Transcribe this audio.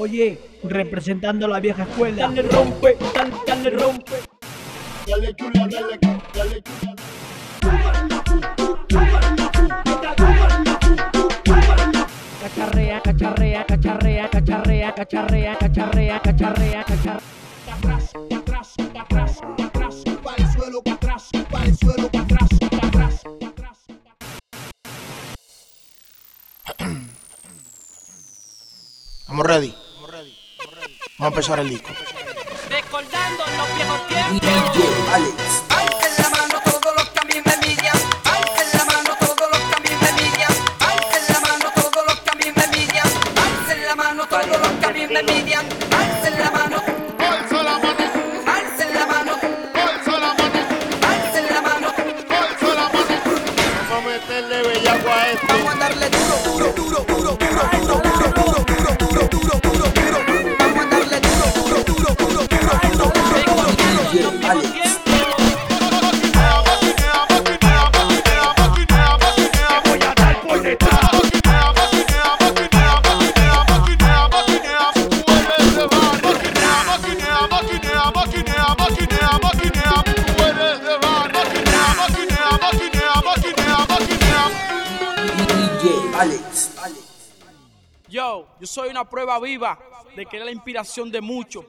Oye, representando a la vieja escuela. Dale rompe, dale, dale rompe. Dale chula, dale, dale chula. Cacharrea, cacharrea, cacharrea, cacharrea, cacharrea, cacharrea, cacharrea, cacharrea. atrás, atrás, atrás, atrás, pa' el suelo, atrás, pa' el suelo, atrás, atrás, atrás. Estamos ready. Vamos a empezar el disco. Recordando los viejos tiempos. Vamos a darle duro, duro, duro, duro, duro, duro. Yo, yo soy una prueba viva de que era la inspiración de muchos.